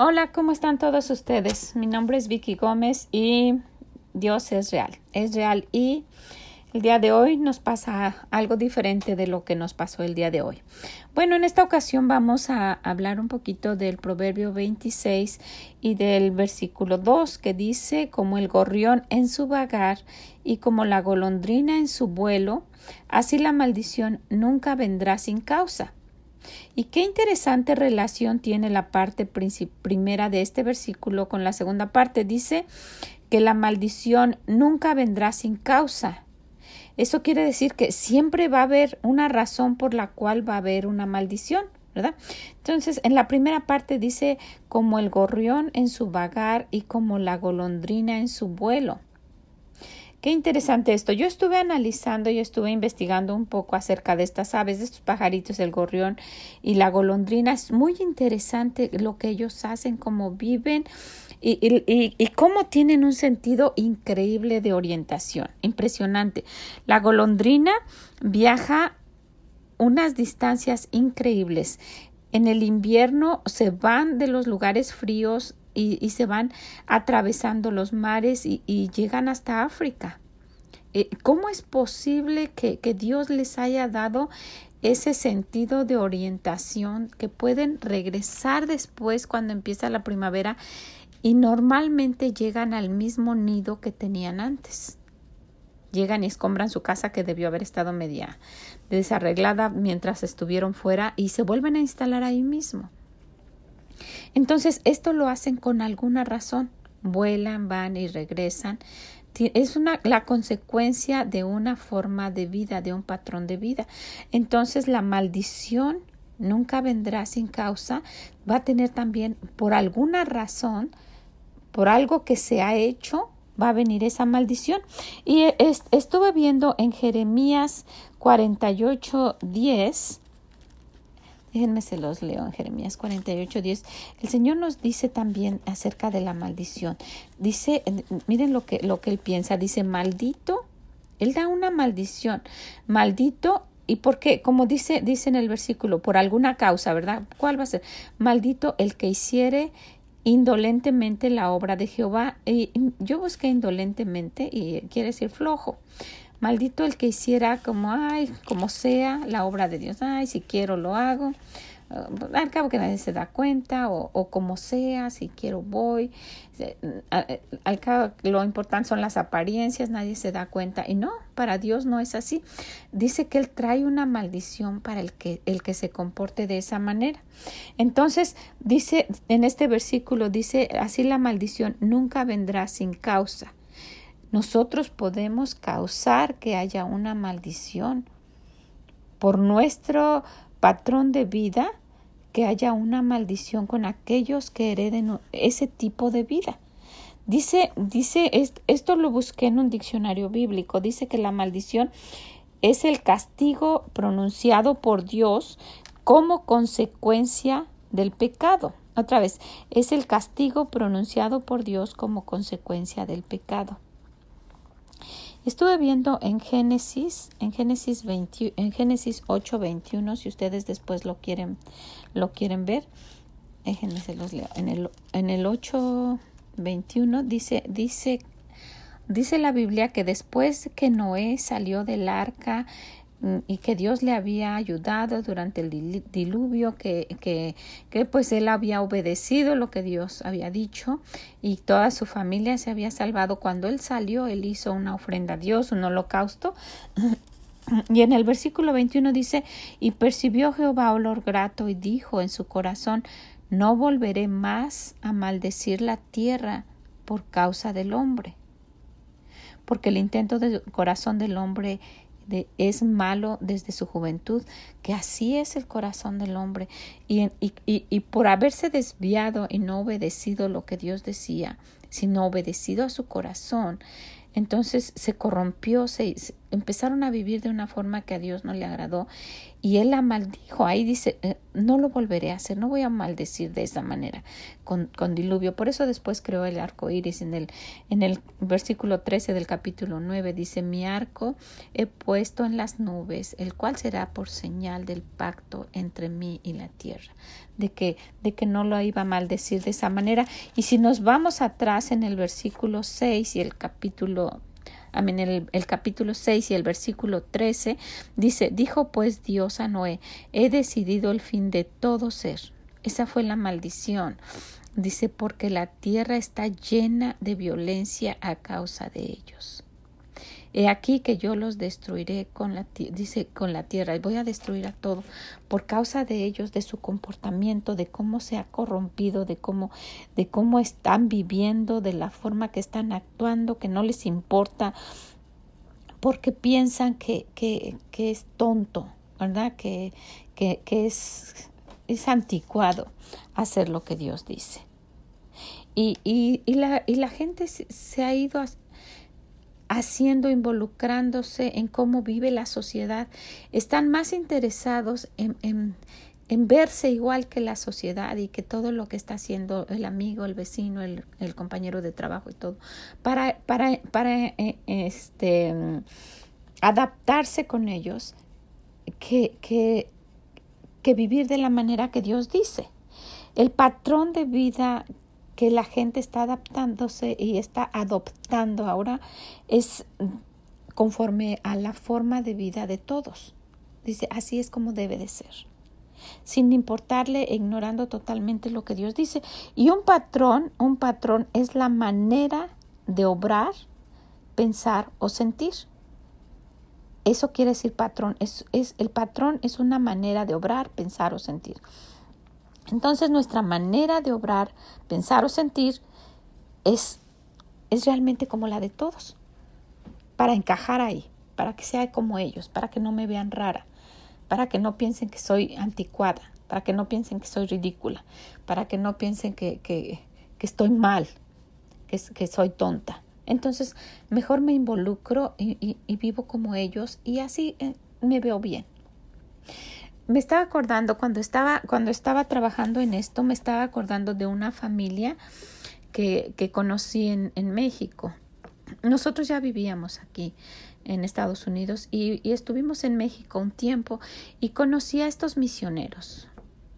Hola, ¿cómo están todos ustedes? Mi nombre es Vicky Gómez y Dios es real, es real y el día de hoy nos pasa algo diferente de lo que nos pasó el día de hoy. Bueno, en esta ocasión vamos a hablar un poquito del Proverbio 26 y del versículo 2 que dice como el gorrión en su vagar y como la golondrina en su vuelo, así la maldición nunca vendrá sin causa. Y qué interesante relación tiene la parte primera de este versículo con la segunda parte. Dice que la maldición nunca vendrá sin causa. Eso quiere decir que siempre va a haber una razón por la cual va a haber una maldición, ¿verdad? Entonces, en la primera parte dice como el gorrión en su vagar y como la golondrina en su vuelo. Qué interesante esto. Yo estuve analizando y estuve investigando un poco acerca de estas aves, de estos pajaritos, el gorrión y la golondrina. Es muy interesante lo que ellos hacen, cómo viven y, y, cómo tienen un sentido increíble de orientación. Impresionante. La golondrina viaja unas distancias increíbles. En el invierno se van de los lugares fríos y, se van atravesando los mares y, llegan hasta África. Eh, ¿Cómo es posible que, que Dios les haya dado ese sentido de orientación que pueden regresar después cuando empieza la primavera y normalmente llegan al mismo nido que tenían antes? Llegan y escombran su casa que debió haber estado media desarreglada mientras estuvieron fuera y se vuelven a instalar ahí mismo. Entonces, esto lo hacen con alguna razón. Vuelan, van y regresan. Es una, la consecuencia de una forma de vida, de un patrón de vida. Entonces, la maldición nunca vendrá sin causa. Va a tener también, por alguna razón, por algo que se ha hecho, va a venir esa maldición. Y estuve viendo en Jeremías 48, 10 Déjenme se los leo en Jeremías 48, 10. El Señor nos dice también acerca de la maldición. Dice, miren lo que, lo que él piensa. Dice, maldito. Él da una maldición. Maldito ¿Y por qué? Como dice, dice en el versículo, por alguna causa, ¿verdad? ¿Cuál va a ser? Maldito el que hiciere indolentemente la obra de Jehová. Y yo busqué indolentemente y quiere decir flojo. Maldito el que hiciera como, ay, como sea la obra de Dios, ay, si quiero lo hago, uh, al cabo que nadie se da cuenta, o, o como sea, si quiero voy, al cabo lo importante son las apariencias, nadie se da cuenta, y no, para Dios no es así. Dice que Él trae una maldición para el que, el que se comporte de esa manera. Entonces, dice en este versículo, dice, así la maldición nunca vendrá sin causa nosotros podemos causar que haya una maldición por nuestro patrón de vida, que haya una maldición con aquellos que hereden ese tipo de vida. Dice, dice, esto lo busqué en un diccionario bíblico, dice que la maldición es el castigo pronunciado por Dios como consecuencia del pecado. Otra vez, es el castigo pronunciado por Dios como consecuencia del pecado. Estuve viendo en Génesis, en Génesis 20, en Génesis 8:21, si ustedes después lo quieren lo quieren ver. Déjenme los leo. En el en el 8:21 dice dice dice la Biblia que después que Noé salió del arca y que Dios le había ayudado durante el diluvio, que, que, que, pues él había obedecido lo que Dios había dicho y toda su familia se había salvado. Cuando él salió, él hizo una ofrenda a Dios, un holocausto. Y en el versículo 21 dice, y percibió Jehová olor grato y dijo en su corazón, no volveré más a maldecir la tierra por causa del hombre. Porque el intento del corazón del hombre es malo desde su juventud, que así es el corazón del hombre. Y, y, y, por haberse desviado y no obedecido lo que Dios decía, sino obedecido a su corazón, entonces se corrompió, se, empezaron a vivir de una forma que a Dios no le agradó y él la maldijo. Ahí dice, eh, no lo volveré a hacer, no voy a maldecir de esa manera con, diluvio. Por eso después creó el arco iris en el, en el versículo 13 del capítulo 9. Dice, mi arco he puesto en las nubes, el cual será por señal del pacto entre mí y la tierra. De que, de que no lo iba a maldecir de esa manera. Y si nos vamos atrás en el versículo 6 y el capítulo en el, el, capítulo 6 y el versículo 13 dice, dijo pues Dios a Noé, he decidido el fin de todo ser. Esa fue la maldición. Dice, porque la tierra está llena de violencia a causa de ellos. He aquí que yo los destruiré con la, dice, con la tierra y voy a destruir a todo por causa de ellos, de su comportamiento, de cómo se ha corrompido, de cómo, de cómo están viviendo, de la forma que están actuando, que no les importa, porque piensan que, que, que es tonto, ¿verdad? Que, que, que es, es anticuado hacer lo que Dios dice. Y, y, y, la, y la gente se ha ido haciendo, involucrándose en cómo vive la sociedad, están más interesados en, en, verse igual que la sociedad y que todo lo que está haciendo el amigo, el vecino, el, el compañero de trabajo y todo, para, para, para eh, este, adaptarse con ellos, que, que, que vivir de la manera que Dios dice. El patrón de vida que la gente está adaptándose y está adoptando ahora es conforme a la forma de vida de todos. Dice, así es como debe de ser. Sin importarle, ignorando totalmente lo que Dios dice. Y un patrón, un patrón es la manera de obrar, pensar o sentir. Eso quiere decir patrón. Es, es, el patrón es una manera de obrar, pensar o sentir. Entonces nuestra manera de obrar, pensar o sentir es, es realmente como la de todos, para encajar ahí, para que sea como ellos, para que no me vean rara, para que no piensen que soy anticuada, para que no piensen que soy ridícula, para que no piensen que, que, que estoy mal, que, que, soy tonta. Entonces, mejor me involucro y, y, vivo como ellos y así eh, me veo bien me estaba acordando cuando estaba, cuando estaba trabajando en esto, me estaba acordando de una familia que, que conocí en, en México. Nosotros ya vivíamos aquí en Estados Unidos y, y, estuvimos en México un tiempo y conocí a estos misioneros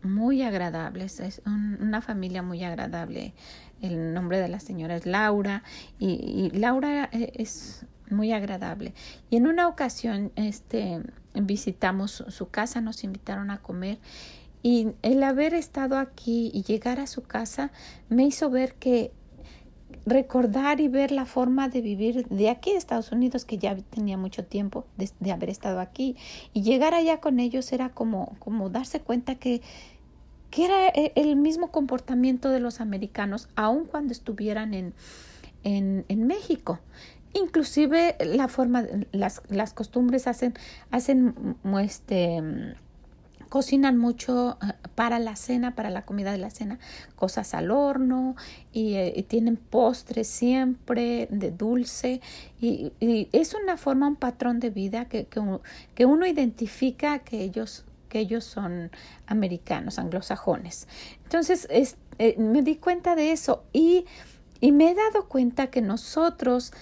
muy agradables, es una familia muy agradable. El nombre de la señora es Laura y, y Laura eh, es muy agradable. Y en una ocasión, este, visitamos su casa, nos invitaron a comer y el haber estado aquí y llegar a su casa me hizo ver que recordar y ver la forma de vivir de aquí de Estados Unidos, que ya tenía mucho tiempo de, haber estado aquí, y llegar allá con ellos era como, como darse cuenta que, que era e, el mismo comportamiento de los americanos, aun cuando estuvieran en, en, en México inclusive la forma, las, las costumbres hacen, hacen, este, cocinan mucho eh, para la cena, para la comida de la cena, cosas al horno y, eh, tienen postres siempre de dulce y, es una forma, un patrón de vida que, que, uno, que uno identifica que ellos que ellos son americanos, anglosajones. Entonces, es, eh, me di cuenta de eso y, y me he dado cuenta que nosotros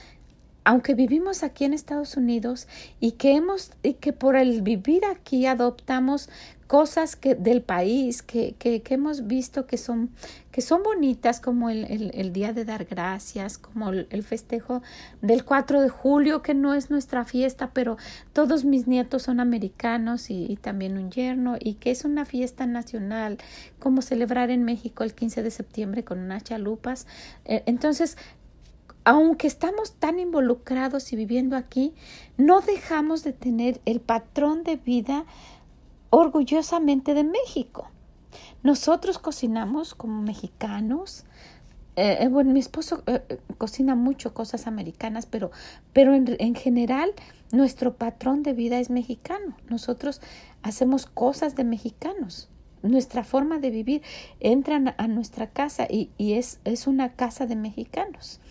aunque vivimos aquí en Estados Unidos y que hemos y que por el vivir aquí adoptamos cosas del país que, que, hemos visto que son que son bonitas como el, el, día de dar gracias como el, el, festejo del 4 de julio que no es nuestra fiesta pero todos mis nietos son americanos y, y también un yerno y que es una fiesta nacional como celebrar en México el 15 de septiembre con unas chalupas. Eh, entonces aunque estamos tan involucrados y viviendo aquí, no dejamos de tener el patrón de vida orgullosamente de México. Nosotros cocinamos como mexicanos. Eh, eh, bueno, mi esposo eh, cocina mucho cosas americanas, pero, pero en, en, general nuestro patrón de vida es mexicano. Nosotros hacemos cosas de mexicanos. Nuestra forma de vivir entra a nuestra casa y, y es, es una casa de mexicanos.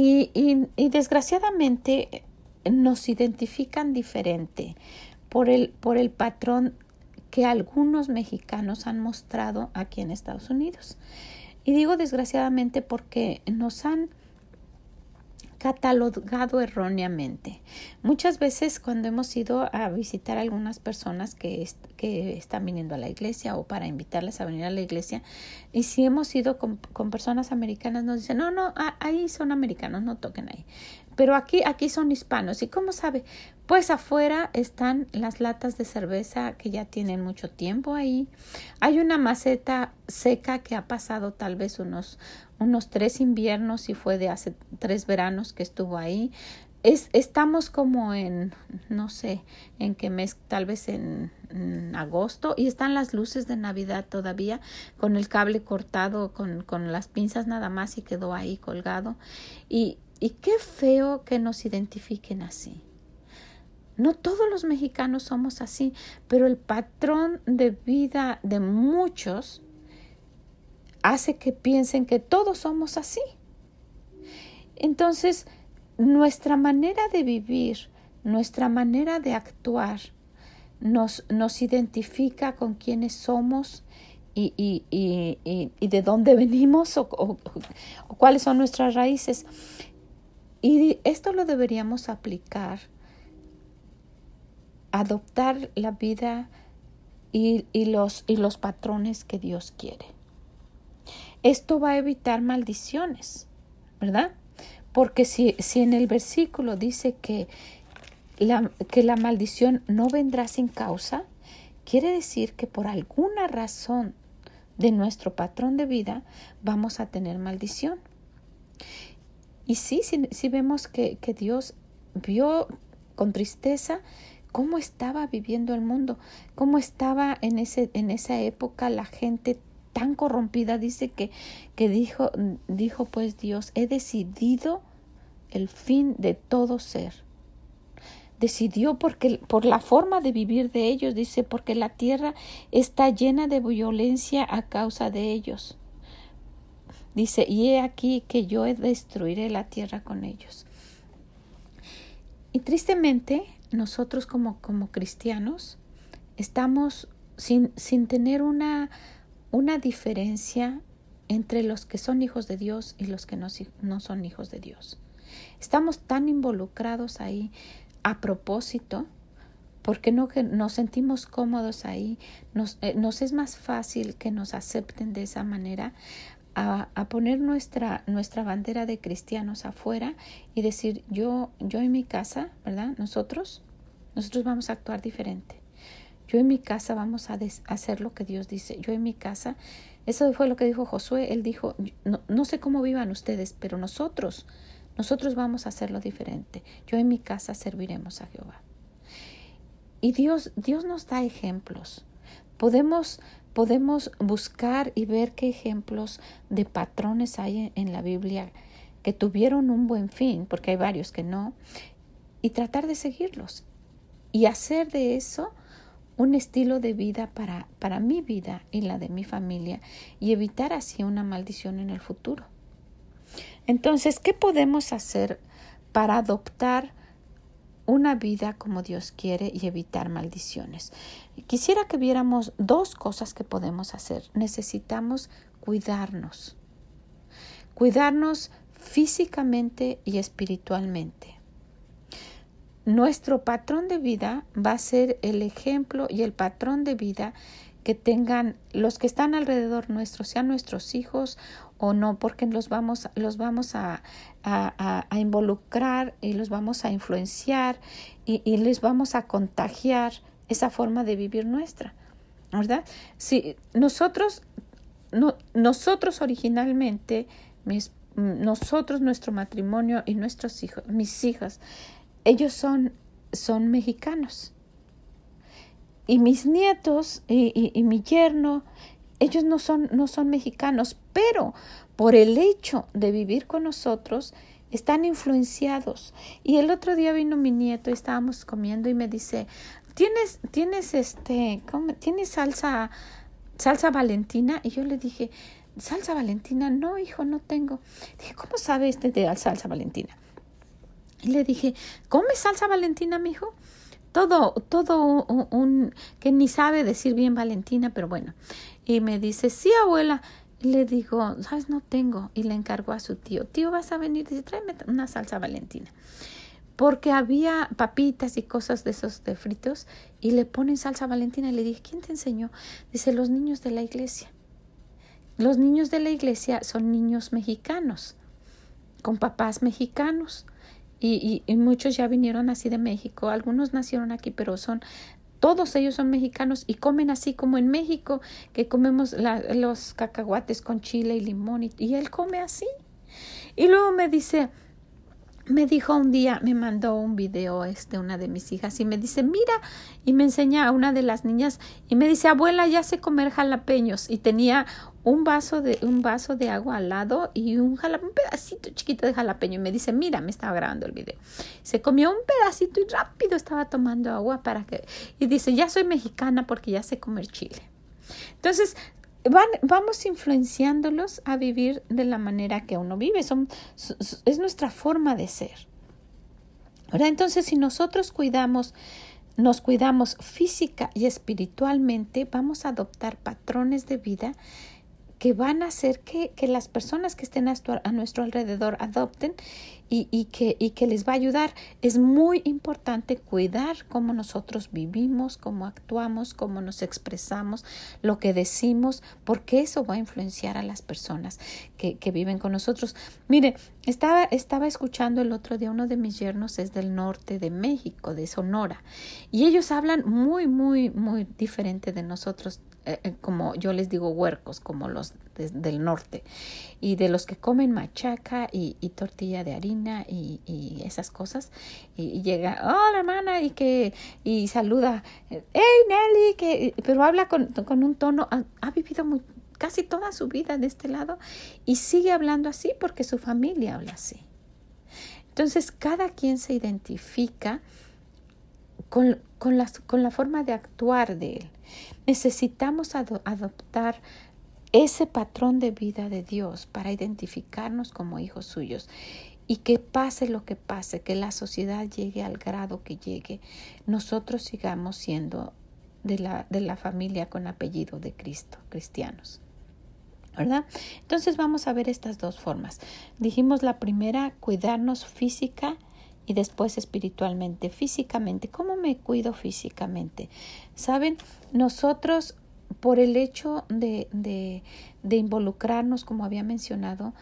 Y, y, desgraciadamente nos identifican diferente por el, por el patrón que algunos mexicanos han mostrado aquí en Estados Unidos. Y digo desgraciadamente porque nos han catalogado erróneamente. Muchas veces cuando hemos ido a visitar a algunas personas que, están viniendo a la iglesia o para invitarles a venir a la iglesia, y si hemos ido con, con personas americanas, nos dicen, no, no, ahí son americanos, no toquen ahí. Pero aquí, aquí son hispanos. ¿Y cómo sabe? Pues afuera están las latas de cerveza que ya tienen mucho tiempo ahí. Hay una maceta seca que ha pasado tal vez unos, unos tres inviernos y fue de hace tres veranos que estuvo ahí. Es, estamos como en, no sé, en qué mes, tal vez en, agosto, y están las luces de Navidad todavía con el cable cortado, con, con las pinzas nada más y quedó ahí colgado. Y, y qué feo que nos identifiquen así. No todos los mexicanos somos así, pero el patrón de vida de muchos hace que piensen que todos somos así. Entonces, nuestra manera de vivir, nuestra manera de actuar, nos, nos identifica con quiénes somos y, y, y, y de dónde venimos o, o cuáles son nuestras raíces. Y esto lo deberíamos aplicar, adoptar la vida y, los, y los patrones que Dios quiere. Esto va a evitar maldiciones, ¿verdad? Porque si, si en el versículo dice que la, que la maldición no vendrá sin causa, quiere decir que por alguna razón de nuestro patrón de vida vamos a tener maldición. Y sí, sí, vemos que, que Dios vio con tristeza cómo estaba viviendo el mundo, cómo estaba en, ese, en esa época la gente tan corrompida. Dice que, que dijo, dijo pues Dios, he decidido el fin de todo ser. Decidió porque por la forma de vivir de ellos, dice, porque la tierra está llena de violencia a causa de ellos. Dice, y he aquí que yo destruiré la tierra con ellos. Y tristemente, nosotros como, como cristianos estamos sin, sin tener una, una diferencia entre los que son hijos de Dios y los que no, no son hijos de Dios. Estamos tan involucrados ahí a propósito porque no que nos sentimos cómodos ahí, nos, eh, nos es más fácil que nos acepten de esa manera a, poner nuestra, nuestra bandera de cristianos afuera y decir yo, yo en mi casa, ¿verdad? Nosotros, nosotros vamos a actuar diferente. Yo en mi casa vamos a hacer lo que Dios dice. Yo en mi casa, eso fue lo que dijo Josué. Él dijo, no, no sé cómo vivan ustedes, pero nosotros, nosotros vamos a hacerlo diferente. Yo en mi casa serviremos a Jehová. Y Dios, Dios nos da ejemplos. Podemos podemos buscar y ver qué ejemplos de patrones hay en la Biblia que tuvieron un buen fin, porque hay varios que no, y tratar de seguirlos y hacer de eso un estilo de vida para, para mi vida y la de mi familia y evitar así una maldición en el futuro. Entonces, ¿qué podemos hacer para adoptar una vida como Dios quiere y evitar maldiciones. Quisiera que viéramos dos cosas que podemos hacer. Necesitamos cuidarnos. Cuidarnos físicamente y espiritualmente. Nuestro patrón de vida va a ser el ejemplo y el patrón de vida que tengan los que están alrededor nuestro, sean nuestros hijos o no, porque los vamos, los vamos a, a, a, involucrar y los vamos a influenciar y, y, les vamos a contagiar esa forma de vivir nuestra, ¿verdad? Si nosotros, no, nosotros originalmente, mis, nosotros, nuestro matrimonio y nuestros hijos, mis hijas, ellos son, son mexicanos. Y mis nietos y, y, y mi yerno ellos no son, no son mexicanos, pero por el hecho de vivir con nosotros, están influenciados. Y el otro día vino mi nieto y estábamos comiendo y me dice, ¿tienes, tienes este, tienes salsa, salsa valentina? Y yo le dije, salsa valentina, no, hijo, no tengo. Dije, ¿cómo sabe este de salsa valentina? Y le dije, ¿come salsa Valentina, mijo? Todo, todo un, que ni sabe decir bien Valentina, pero bueno. Y me dice, sí, abuela. Y le digo, ¿sabes? No tengo. Y le encargó a su tío. Tío, vas a venir. Dice, tráeme una salsa Valentina. Porque había papitas y cosas de esos de fritos y le ponen salsa Valentina. Y le dije, ¿quién te enseñó? Dice, los niños de la iglesia. Los niños de la iglesia son niños mexicanos, con papás mexicanos. Y, y, muchos ya vinieron así de México, algunos nacieron aquí, pero son, todos ellos son mexicanos y comen así como en México, que comemos los cacahuates con chile y limón, y, y él come así. Y luego me dice, me dijo un día, me mandó un video este una de mis hijas y me dice, mira, y me enseña a una de las niñas y me dice, abuela, ya sé comer jalapeños y tenía un vaso de, un vaso de agua al lado y un, un pedacito chiquito de jalapeño. Y me dice, mira, me estaba grabando el video. Se comió un pedacito y rápido estaba tomando agua para que... Y dice, ya soy mexicana porque ya sé comer chile. Entonces, Van, vamos influenciándolos a vivir de la manera que uno vive. Son, es nuestra forma de ser. Entonces, si nosotros cuidamos nos cuidamos física y espiritualmente, vamos a adoptar patrones de vida que van a hacer que, que las personas que estén a, a nuestro alrededor adopten y, y, que, y que les va a ayudar. Es muy importante cuidar cómo nosotros vivimos, cómo actuamos, cómo nos expresamos, lo que decimos, porque eso va a influenciar a las personas que, que viven con nosotros. Mire, estaba, estaba escuchando el otro día, uno de mis yernos es del norte de México, de Sonora, y ellos hablan muy, muy, muy diferente de nosotros eh, eh, como yo les digo huercos, como los del norte, y de los que comen machaca y, tortilla de harina y, esas cosas, y, llega, hola hermana, y que, y saluda, hey Nelly, que, pero habla con, con un tono, ha, vivido casi toda su vida de este lado y sigue hablando así porque su familia habla así. Entonces, cada quien se identifica con, con, con la forma de actuar de él. Necesitamos adoptar ese patrón de vida de Dios para identificarnos como hijos suyos y que pase lo que pase, que la sociedad llegue al grado que llegue, nosotros sigamos siendo de la, de la familia con apellido de Cristo, cristianos. ¿verdad? Entonces vamos a ver estas dos formas. Dijimos la primera, cuidarnos física y después espiritualmente, físicamente. ¿Cómo me cuido físicamente? Saben, nosotros por el hecho de, de, de involucrarnos, como había mencionado,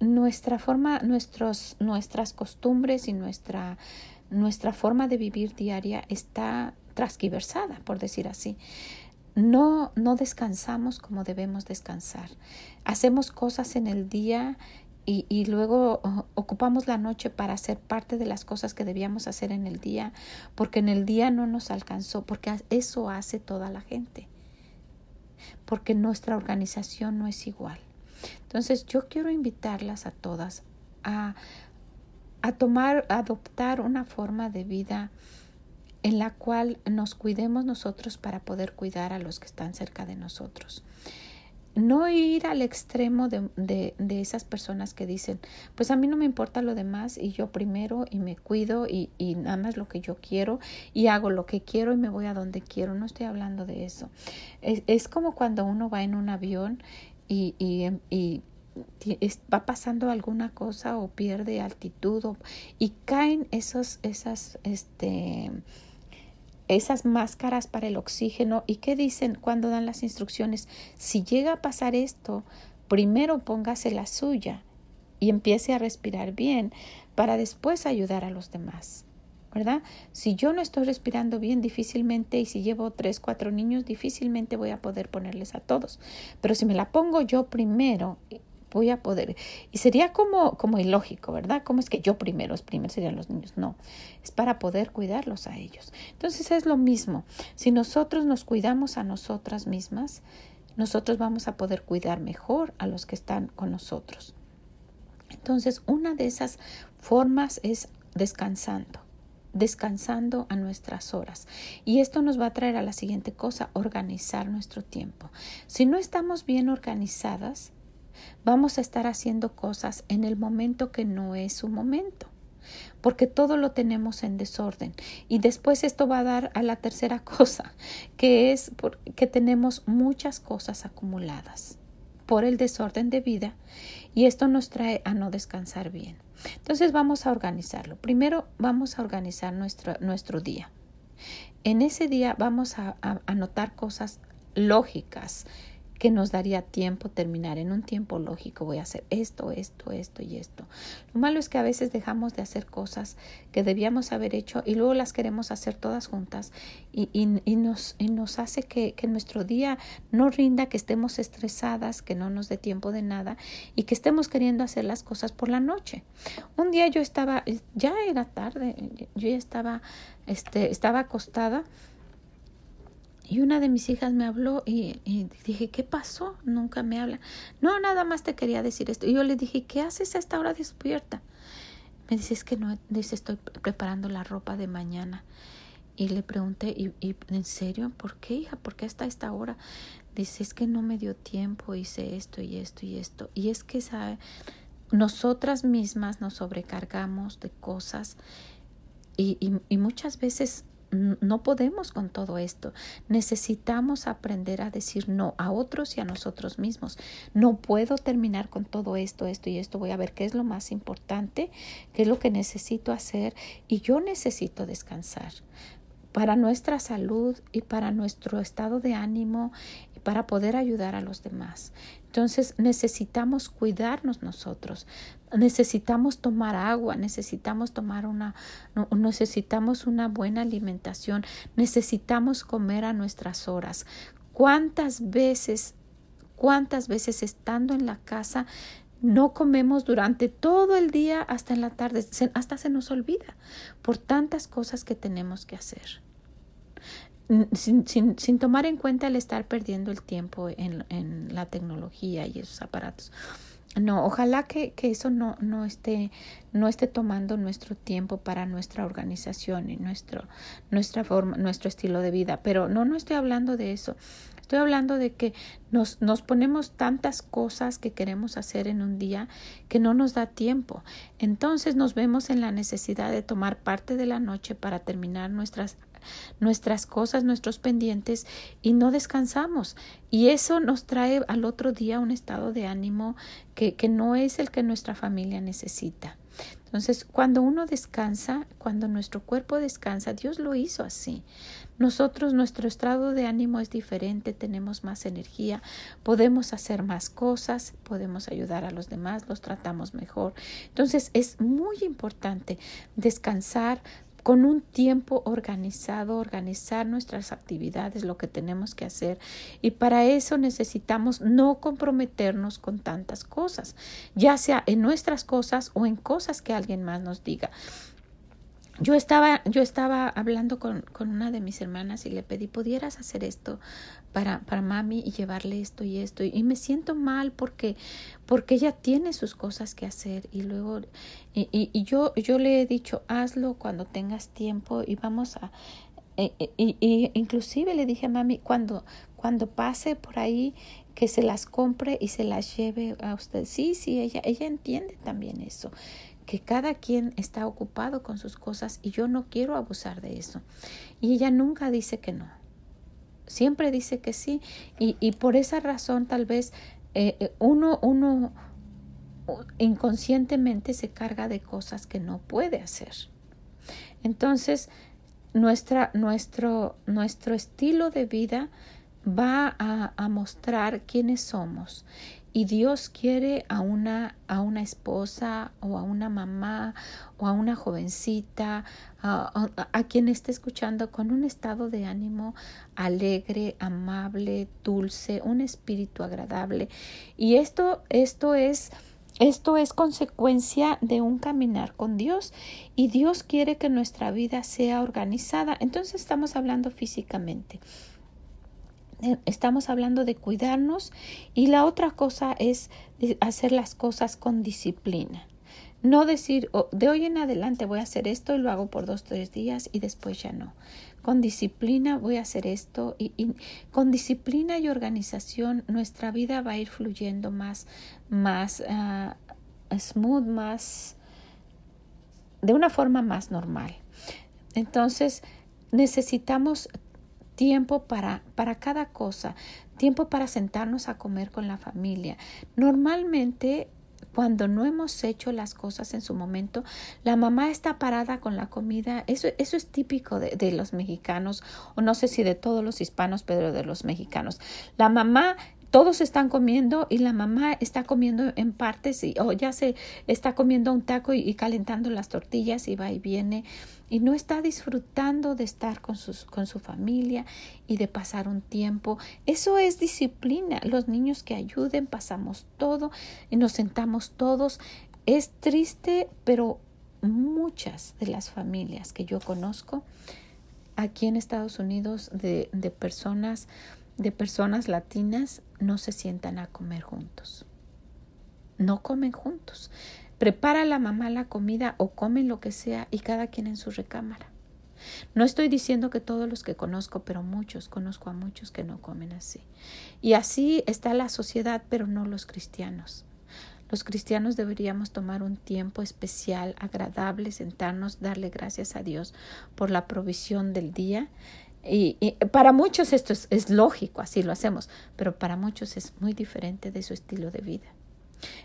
nuestra forma, nuestros, nuestras costumbres y nuestra, nuestra forma de vivir diaria está transquiversada, por decir así. No, no descansamos como debemos descansar. Hacemos cosas en el día y, luego ocupamos la noche para hacer parte de las cosas que debíamos hacer en el día, porque en el día no nos alcanzó, porque eso hace toda la gente, porque nuestra organización no es igual. Entonces yo quiero invitarlas a todas a, a tomar, a adoptar una forma de vida en la cual nos cuidemos nosotros para poder cuidar a los que están cerca de nosotros no ir al extremo de, de, de, esas personas que dicen, pues a mí no me importa lo demás y yo primero y me cuido y, y nada más lo que yo quiero y hago lo que quiero y me voy a donde quiero. No estoy hablando de eso. Es, es como cuando uno va en un avión y, y, y va pasando alguna cosa o pierde altitud o, y caen esos, esas, este, esas máscaras para el oxígeno y qué dicen cuando dan las instrucciones. Si llega a pasar esto, primero póngase la suya y empiece a respirar bien para después ayudar a los demás. ¿Verdad? Si yo no estoy respirando bien, difícilmente, y si llevo tres, cuatro niños, difícilmente voy a poder ponerles a todos. Pero si me la pongo yo primero voy a poder. Y sería como, como ilógico, ¿verdad? ¿Cómo es que yo primero, es primero serían los niños? No, es para poder cuidarlos a ellos. Entonces es lo mismo. Si nosotros nos cuidamos a nosotras mismas, nosotros vamos a poder cuidar mejor a los que están con nosotros. Entonces, una de esas formas es descansando descansando a nuestras horas. Y esto nos va a traer a la siguiente cosa, organizar nuestro tiempo. Si no estamos bien organizadas, vamos a estar haciendo cosas en el momento que no es su momento. porque todo lo tenemos en desorden. Y después esto va a dar a la tercera cosa, que es que tenemos muchas cosas acumuladas por el desorden de vida y esto nos trae a no descansar bien. Entonces vamos a organizarlo. Primero vamos a organizar nuestro, nuestro día. En ese día vamos a anotar cosas lógicas, que nos daría tiempo terminar en un tiempo lógico. Voy a hacer esto, esto, esto y esto. Lo malo es que a veces dejamos de hacer cosas que debíamos haber hecho y luego las queremos hacer todas juntas y, y, nos, y nos hace que, que nuestro día no rinda, que estemos estresadas, que no nos dé tiempo de nada y que estemos queriendo hacer las cosas por la noche. Un día yo estaba, ya era tarde, yo ya estaba, este, estaba acostada y una de mis hijas me habló y, dije, ¿qué pasó? Nunca me habla. No, nada más te quería decir esto. Y yo le dije, ¿qué haces a esta hora despierta? Me dice, es que no, dice, estoy preparando la ropa de mañana. Y le pregunté, ¿y, en serio? ¿Por qué, hija? ¿Por qué hasta esta hora? Dice, es que no me dio tiempo, hice esto y esto y esto. Y es que ¿sabe? nosotras mismas nos sobrecargamos de cosas y, y muchas veces no podemos con todo esto. Necesitamos aprender a decir no a otros y a nosotros mismos. No puedo terminar con todo esto, esto y esto. Voy a ver qué es lo más importante, qué es lo que necesito hacer y yo necesito descansar para nuestra salud y para nuestro estado de ánimo y para poder ayudar a los demás. Entonces necesitamos cuidarnos nosotros, necesitamos tomar agua, necesitamos tomar una, necesitamos una buena alimentación, necesitamos comer a nuestras horas. ¿Cuántas veces, cuántas veces estando en la casa no comemos durante todo el día hasta en la tarde, hasta se nos olvida por tantas cosas que tenemos que hacer? sin, sin, sin, tomar en cuenta el estar perdiendo el tiempo en, en la tecnología y esos aparatos. No, ojalá que, que eso no, no, esté, no esté tomando nuestro tiempo para nuestra organización y nuestro, nuestra forma, nuestro estilo de vida. Pero no, no estoy hablando de eso. Estoy hablando de que nos, nos ponemos tantas cosas que queremos hacer en un día que no nos da tiempo. Entonces nos vemos en la necesidad de tomar parte de la noche para terminar nuestras nuestras cosas, nuestros pendientes y no descansamos. Y eso nos trae al otro día un estado de ánimo que, que no es el que nuestra familia necesita. Entonces, cuando uno descansa, cuando nuestro cuerpo descansa, Dios lo hizo así. Nosotros, nuestro estado de ánimo es diferente, tenemos más energía, podemos hacer más cosas, podemos ayudar a los demás, los tratamos mejor. Entonces, es muy importante descansar, con un tiempo organizado, organizar nuestras actividades, lo que tenemos que hacer. Y para eso necesitamos no comprometernos con tantas cosas, ya sea en nuestras cosas o en cosas que alguien más nos diga. Yo estaba, yo estaba hablando con, con una de mis hermanas y le pedí, ¿pudieras hacer esto para, para mami y llevarle esto y esto? Y, me siento mal porque, porque ella tiene sus cosas que hacer y luego, y, y, yo, yo le he dicho, hazlo cuando tengas tiempo y vamos a, e, e, y, y, inclusive le dije a mami, cuando, cuando pase por ahí, que se las compre y se las lleve a usted. Sí, sí, ella, ella entiende también eso que cada quien está ocupado con sus cosas y yo no quiero abusar de eso. Y ella nunca dice que no. Siempre dice que sí. Y, y por esa razón tal vez eh, eh, uno, uno inconscientemente se carga de cosas que no puede hacer. Entonces, nuestra, nuestro, nuestro estilo de vida va a, a mostrar quiénes somos y Dios quiere a una, a una esposa o a una mamá o a una jovencita, a, a, quien esté escuchando con un estado de ánimo alegre, amable, dulce, un espíritu agradable. Y esto, esto es, esto es consecuencia de un caminar con Dios y Dios quiere que nuestra vida sea organizada. Entonces estamos hablando físicamente. Eh, estamos hablando de cuidarnos y la otra cosa es hacer las cosas con disciplina. No decir, oh, de hoy en adelante voy a hacer esto y lo hago por dos, tres días y después ya no. Con disciplina voy a hacer esto y, con disciplina y organización nuestra vida va a ir fluyendo más, más uh, smooth, más de una forma más normal. Entonces, necesitamos tiempo para, para cada cosa, tiempo para sentarnos a comer con la familia. Normalmente cuando no hemos hecho las cosas en su momento, la mamá está parada con la comida. Eso, eso es típico de, de, los mexicanos, o no sé si de todos los hispanos, pero de los mexicanos. La mamá todos están comiendo y la mamá está comiendo en partes y, o ya se está comiendo un taco y, calentando las tortillas y va y viene y no está disfrutando de estar con, sus, con su familia y de pasar un tiempo. Eso es disciplina. Los niños que ayuden, pasamos todo y nos sentamos todos. Es triste, pero muchas de las familias que yo conozco aquí en Estados Unidos de, de personas de personas latinas no se sientan a comer juntos. No comen juntos. Prepara la mamá la comida o comen lo que sea y cada quien en su recámara. No estoy diciendo que todos los que conozco, pero muchos, conozco a muchos que no comen así. Y así está la sociedad, pero no los cristianos. Los cristianos deberíamos tomar un tiempo especial, agradable, sentarnos, darle gracias a Dios por la provisión del día y, para muchos esto es, lógico, así lo hacemos, pero para muchos es muy diferente de su estilo de vida.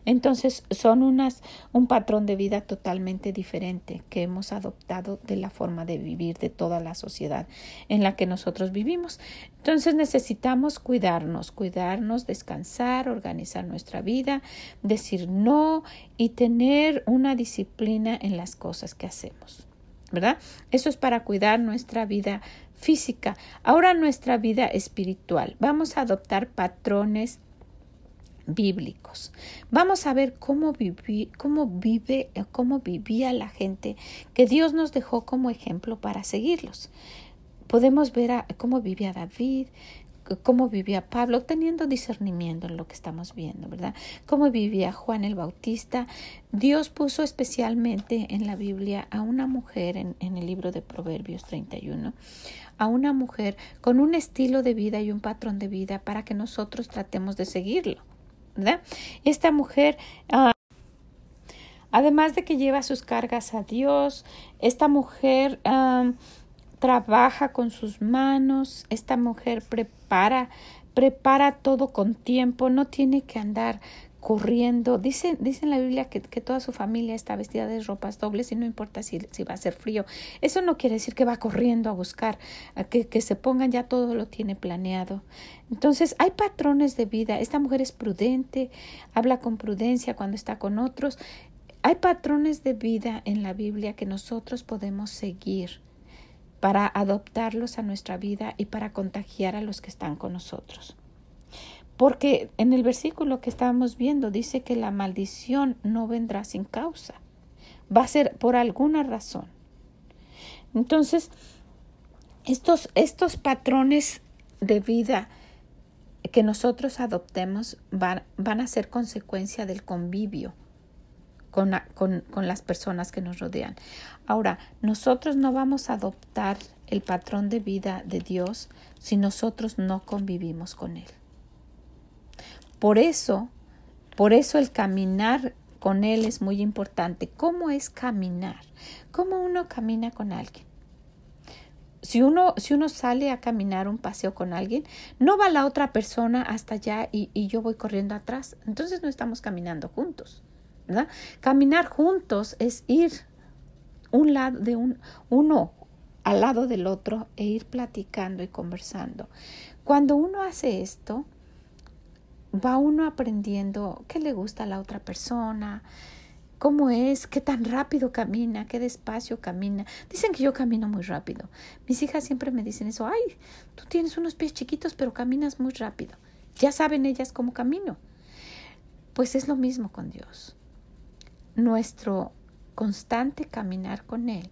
Entonces son unas, un patrón de vida totalmente diferente que hemos adoptado de la forma de vivir de toda la sociedad en la que nosotros vivimos. Entonces necesitamos cuidarnos, cuidarnos, descansar, organizar nuestra vida, decir no y tener una disciplina en las cosas que hacemos. ¿Verdad? Eso es para cuidar nuestra vida física, ahora nuestra vida espiritual. Vamos a adoptar patrones bíblicos. Vamos a ver cómo, viví, cómo vive, cómo vivía la gente que Dios nos dejó como ejemplo para seguirlos. Podemos ver a, cómo vivía David, cómo vivía Pablo, teniendo discernimiento en lo que estamos viendo, ¿verdad? Cómo vivía Juan el Bautista. Dios puso especialmente en la Biblia a una mujer en, el libro de Proverbios 31, a una mujer con un estilo de vida y un patrón de vida para que nosotros tratemos de seguirlo, ¿verdad? Esta mujer... Uh, Además de que lleva sus cargas a Dios, esta mujer um, trabaja con sus manos, esta mujer prepara, prepara todo con tiempo, no tiene que andar corriendo. Dice, dice en la Biblia que, que, toda su familia está vestida de ropas dobles y no importa si, si, va a ser frío. Eso no quiere decir que va corriendo a buscar, que, que se pongan ya todo lo tiene planeado. Entonces hay patrones de vida. Esta mujer es prudente, habla con prudencia cuando está con otros. Hay patrones de vida en la Biblia que nosotros podemos seguir para adoptarlos a nuestra vida y para contagiar a los que están con nosotros. Porque en el versículo que estábamos viendo dice que la maldición no vendrá sin causa, va a ser por alguna razón. Entonces, estos, estos patrones de vida que nosotros adoptemos van, van a ser consecuencia del convivio con, con, las personas que nos rodean. Ahora, nosotros no vamos a adoptar el patrón de vida de Dios si nosotros no convivimos con Él. Por eso, por eso el caminar con Él es muy importante. ¿Cómo es caminar? ¿Cómo uno camina con alguien? Si uno, si uno sale a caminar un paseo con alguien, no va la otra persona hasta allá y, yo voy corriendo atrás. Entonces no estamos caminando juntos. Caminar juntos es ir un lado de un, uno al lado del otro e ir platicando y conversando. Cuando uno hace esto, va uno aprendiendo qué le gusta a la otra persona, cómo es, qué tan rápido camina, qué despacio camina. Dicen que yo camino muy rápido. Mis hijas siempre me dicen eso, ay, tú tienes unos pies chiquitos pero caminas muy rápido. Ya saben ellas cómo camino. Pues es lo mismo con Dios nuestro constante caminar con Él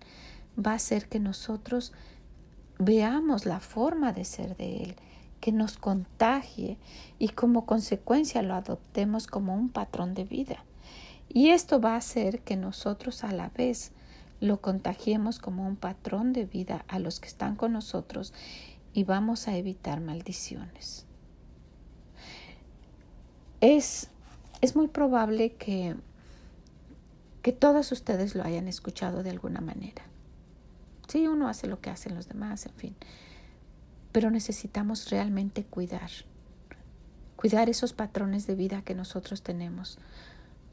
va a hacer que nosotros veamos la forma de ser de Él, que nos contagie y como consecuencia lo adoptemos como un patrón de vida. Y esto va a hacer que nosotros a la vez lo contagiemos como un patrón de vida a los que están con nosotros y vamos a evitar maldiciones. Es, es muy probable que que todos ustedes lo hayan escuchado de alguna manera. Sí, uno hace lo que hacen los demás, en fin. Pero necesitamos realmente cuidar, cuidar esos patrones de vida que nosotros tenemos,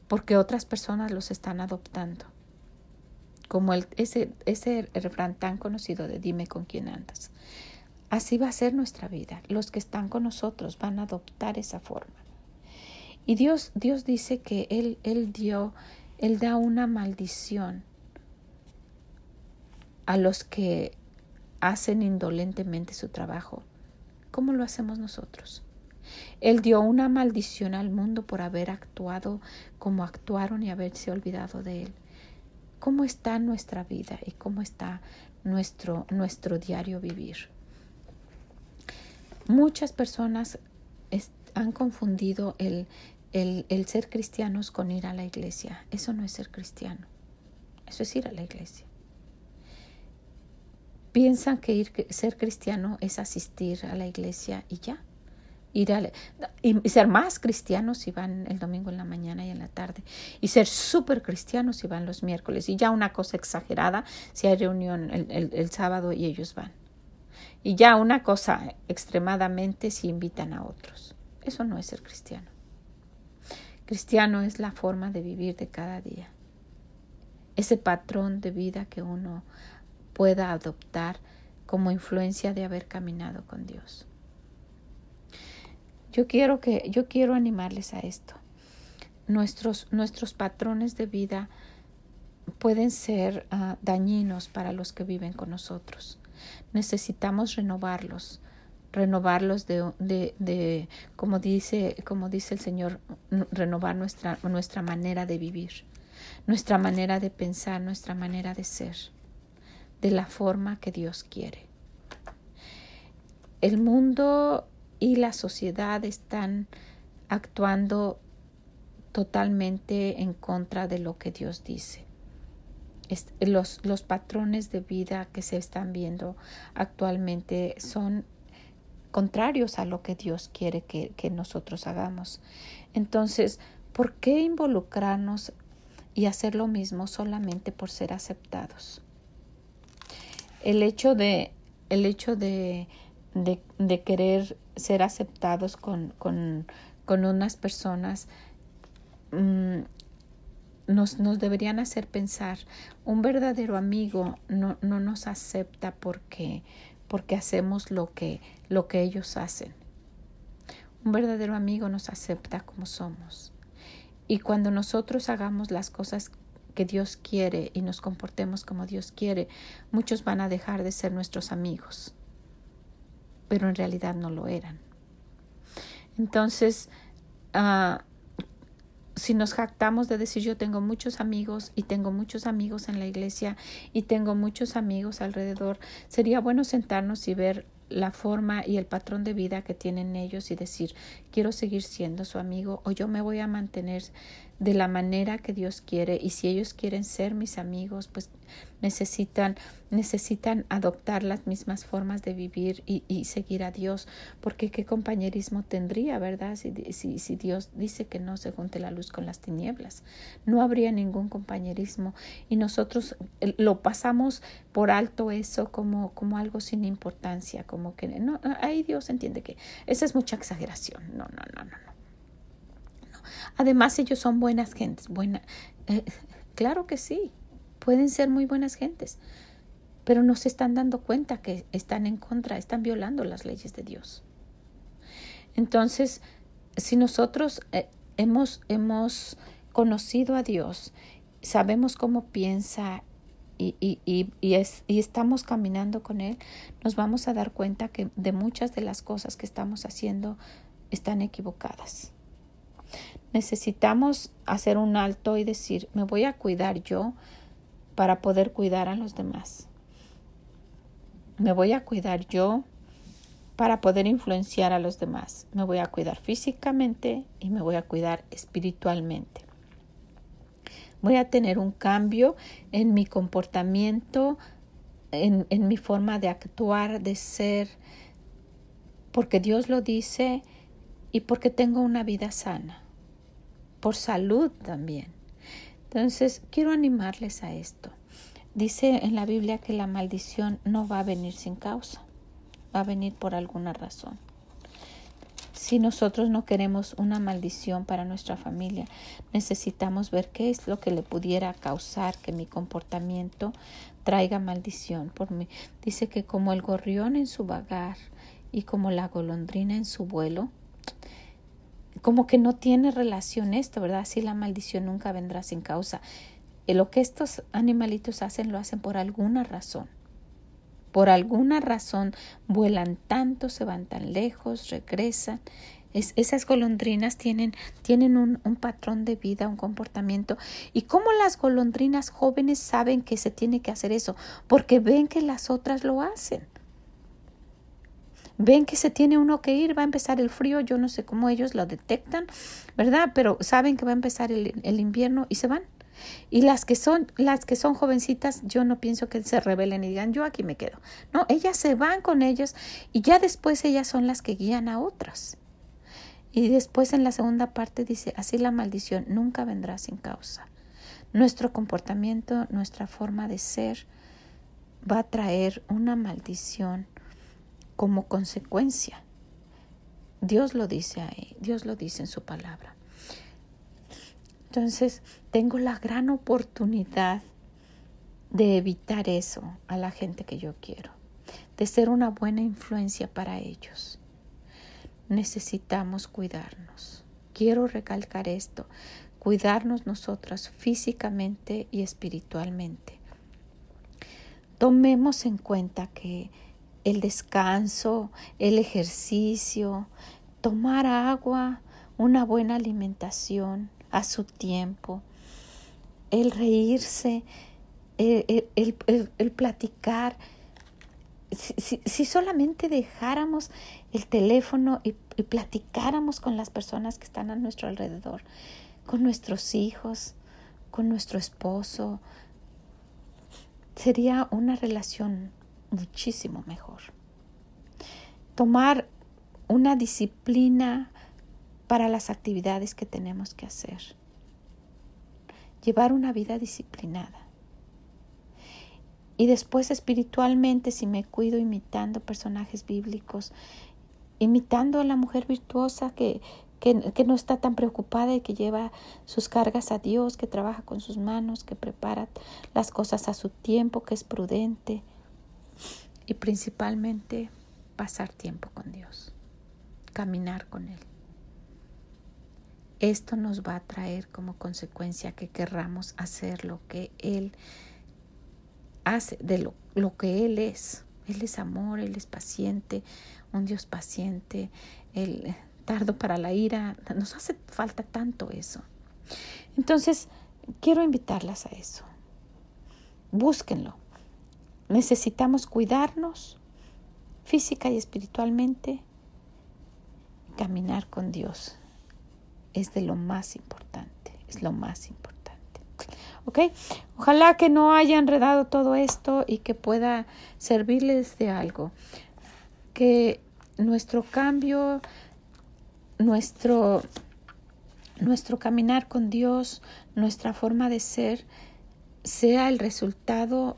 porque otras personas los están adoptando. Como el, ese, ese refrán tan conocido de dime con quién andas. Así va a ser nuestra vida. Los que están con nosotros van a adoptar esa forma. Y Dios, Dios dice que Él, Él dio, Él da una maldición a los que hacen indolentemente su trabajo. ¿Cómo lo hacemos nosotros? Él dio una maldición al mundo por haber actuado como actuaron y haberse olvidado de Él. ¿Cómo está nuestra vida y cómo está nuestro, nuestro diario vivir? Muchas personas han confundido el, el, el ser cristianos con ir a la iglesia. Eso no es ser cristiano. Eso es ir a la iglesia piensan que ir, ser cristiano es asistir a la iglesia y ya. Ir a y ser más cristianos si van el domingo en la mañana y en la tarde. Y ser súper cristianos si van los miércoles. Y ya una cosa exagerada si hay reunión el, sábado y ellos van. Y ya una cosa extremadamente si invitan a otros. Eso no es ser cristiano. Cristiano es la forma de vivir de cada día. Ese patrón de vida que uno pueda adoptar como influencia de haber caminado con Dios. Yo quiero que yo quiero animarles a esto. Nuestros nuestros patrones de vida pueden ser ah, dañinos para los que viven con nosotros. Necesitamos renovarlos, renovarlos de, de, de, como dice como dice el Señor, renovar nuestra nuestra manera de vivir, nuestra manera de pensar, nuestra manera de ser de la forma que Dios quiere. El mundo y la sociedad están actuando totalmente en contra de lo que Dios dice. Los, los, patrones de vida que se están viendo actualmente son contrarios a lo que Dios quiere que, que nosotros hagamos. Entonces, ¿por qué involucrarnos y hacer lo mismo solamente por ser aceptados? el hecho de, el hecho de, de, querer ser aceptados con, con, con unas personas mm, nos, nos, deberían hacer pensar, un verdadero amigo no, no nos acepta porque, porque hacemos lo que, lo que ellos hacen. Un verdadero amigo nos acepta como somos. Y cuando nosotros hagamos las cosas que Dios quiere y nos comportemos como Dios quiere, muchos van a dejar de ser nuestros amigos, pero en realidad no lo eran. Entonces, ah, si nos jactamos de decir yo tengo muchos amigos y tengo muchos amigos en la iglesia y tengo muchos amigos alrededor, sería bueno sentarnos y ver la forma y el patrón de vida que tienen ellos y decir quiero seguir siendo su amigo o yo me voy a mantener de la manera que Dios quiere y si ellos quieren ser mis amigos, pues necesitan, necesitan adoptar las mismas formas de vivir y, y seguir a Dios, porque qué compañerismo tendría, ¿verdad? Si, si, si, Dios dice que no se junte la luz con las tinieblas, no habría ningún compañerismo y nosotros eh, lo pasamos por alto eso como, como algo sin importancia, como que no, ahí Dios entiende que esa es mucha exageración, no, no, no, no. no. Además, ellos son buenas gentes. Buena, eh, claro que sí, pueden ser muy buenas gentes, pero no se están dando cuenta que están en contra, están violando las leyes de Dios. Entonces, si nosotros eh, hemos, hemos conocido a Dios, sabemos cómo piensa y, y, y, y, estamos caminando con Él, nos vamos a dar cuenta que de muchas de las cosas que estamos haciendo están equivocadas. Necesitamos hacer un alto y decir, me voy a cuidar yo para poder cuidar a los demás. Me voy a cuidar yo para poder influenciar a los demás. Me voy a cuidar físicamente y me voy a cuidar espiritualmente. Voy a tener un cambio en mi comportamiento, en, en mi forma de actuar, de ser, porque Dios lo dice y porque tengo una vida sana por salud también. Entonces, quiero animarles a esto. Dice en la Biblia que la maldición no va a venir sin causa, va a venir por alguna razón. Si nosotros no queremos una maldición para nuestra familia, necesitamos ver qué es lo que le pudiera causar que mi comportamiento traiga maldición por mí. Dice que como el gorrión en su vagar y como la golondrina en su vuelo, como que no tiene relación esto, ¿verdad? Así la maldición nunca vendrá sin causa. Y lo que estos animalitos hacen lo hacen por alguna razón. Por alguna razón vuelan tanto, se van tan lejos, regresan. esas golondrinas tienen, tienen un, un, patrón de vida, un comportamiento. ¿Y cómo las golondrinas jóvenes saben que se tiene que hacer eso? Porque ven que las otras lo hacen ven que se tiene uno que ir, va a empezar el frío, yo no sé cómo ellos lo detectan, ¿verdad? Pero saben que va a empezar el, invierno y se van. Y las que son, las que son jovencitas, yo no pienso que se rebelen y digan, yo aquí me quedo. No, ellas se van con ellos y ya después ellas son las que guían a otras. Y después en la segunda parte dice, así la maldición nunca vendrá sin causa. Nuestro comportamiento, nuestra forma de ser va a traer una maldición como consecuencia. Dios lo dice ahí, Dios lo dice en su palabra. Entonces, tengo la gran oportunidad de evitar eso a la gente que yo quiero, de ser una buena influencia para ellos. Necesitamos cuidarnos. Quiero recalcar esto, cuidarnos nosotras físicamente y espiritualmente. Tomemos en cuenta que el descanso, el ejercicio, tomar agua, una buena alimentación a su tiempo, el reírse, el, platicar. Si, solamente dejáramos el teléfono y, y platicáramos con las personas que están a nuestro alrededor, con nuestros hijos, con nuestro esposo, sería una relación muchísimo mejor. Tomar una disciplina para las actividades que tenemos que hacer. Llevar una vida disciplinada. Y después espiritualmente, si me cuido imitando personajes bíblicos, imitando a la mujer virtuosa que, que, que, no está tan preocupada y que lleva sus cargas a Dios, que trabaja con sus manos, que prepara las cosas a su tiempo, que es prudente, y principalmente pasar tiempo con Dios, caminar con Él. Esto nos va a traer como consecuencia que querramos hacer lo que Él hace, de lo, lo que Él es. Él es amor, Él es paciente, un Dios paciente, Él tardo para la ira. Nos hace falta tanto eso. Entonces, quiero invitarlas a eso. Búsquenlo. Necesitamos cuidarnos física y espiritualmente. Caminar con Dios es de lo más importante, es lo más importante. ¿Ok? Ojalá que no haya enredado todo esto y que pueda servirles de algo. Que nuestro cambio, nuestro, nuestro caminar con Dios, nuestra forma de ser, sea el resultado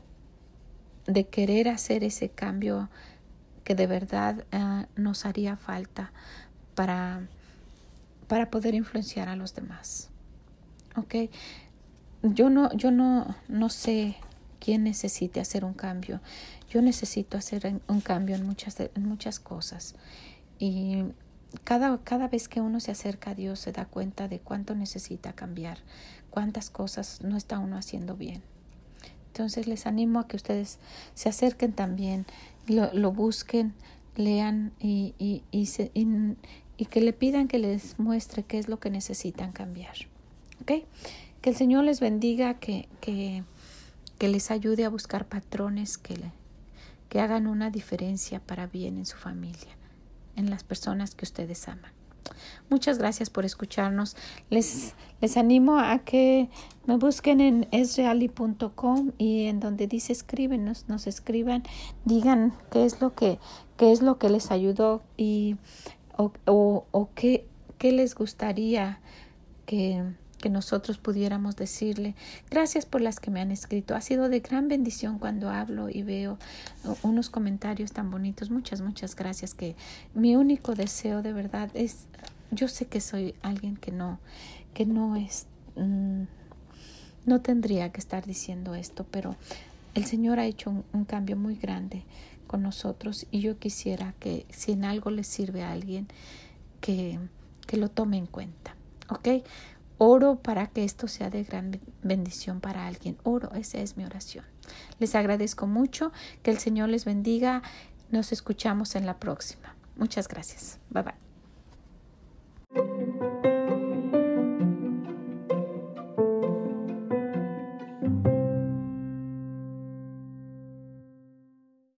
de querer hacer ese cambio que de verdad eh, nos haría falta para, para poder influenciar a los demás. ¿Ok? Yo no, yo no, no sé quién necesite hacer un cambio. Yo necesito hacer un cambio en muchas, en muchas cosas. Y cada, cada vez que uno se acerca a Dios se da cuenta de cuánto necesita cambiar, cuántas cosas no está uno haciendo bien. Entonces les animo a que ustedes se acerquen también, lo, lo busquen, lean y, y, y, y, que le pidan que les muestre qué es lo que necesitan cambiar. Que el Señor les bendiga, que, que, que les ayude a buscar patrones que, que hagan una diferencia para bien en su familia, en las personas que ustedes aman. Muchas gracias por escucharnos. Les, les animo a que me busquen en esreali.com y en donde dice escríbenos, nos escriban, digan qué es lo que, qué es lo que les ayudó y o, o, qué, qué les gustaría que, que nosotros pudiéramos decirle, gracias por las que me han escrito. Ha sido de gran bendición cuando hablo y veo unos comentarios tan bonitos. Muchas, muchas gracias. Que mi único deseo de verdad es, yo sé que soy alguien que no, que no es, mm, no tendría que estar diciendo esto, pero el Señor ha hecho un, cambio muy grande con nosotros y yo quisiera que si en algo le sirve a alguien, que, que lo tome en cuenta. ¿Ok? Oro para que esto sea de gran bendición para alguien. Oro, esa es mi oración. Les agradezco mucho. Que el Señor les bendiga. Nos escuchamos en la próxima. Muchas gracias. Bye bye.